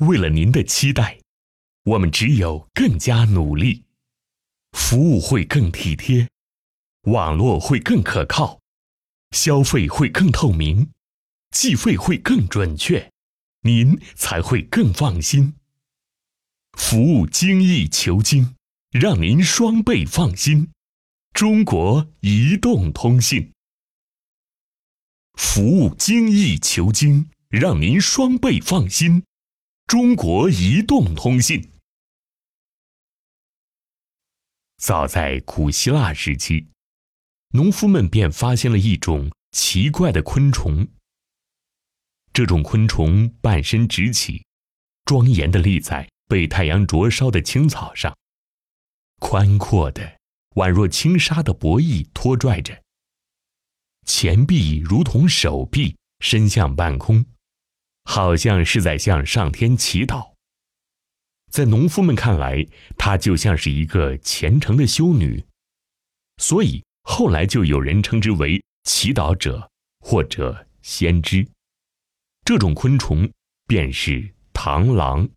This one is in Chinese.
为了您的期待，我们只有更加努力，服务会更体贴，网络会更可靠，消费会更透明，计费会更准确，您才会更放心。服务精益求精，让您双倍放心。中国移动通信，服务精益求精，让您双倍放心。中国移动通信。早在古希腊时期，农夫们便发现了一种奇怪的昆虫。这种昆虫半身直起，庄严的立在。被太阳灼烧的青草上，宽阔的、宛若轻纱的薄翼拖拽着，前臂如同手臂伸向半空，好像是在向上天祈祷。在农夫们看来，她就像是一个虔诚的修女，所以后来就有人称之为祈祷者或者先知。这种昆虫便是螳螂。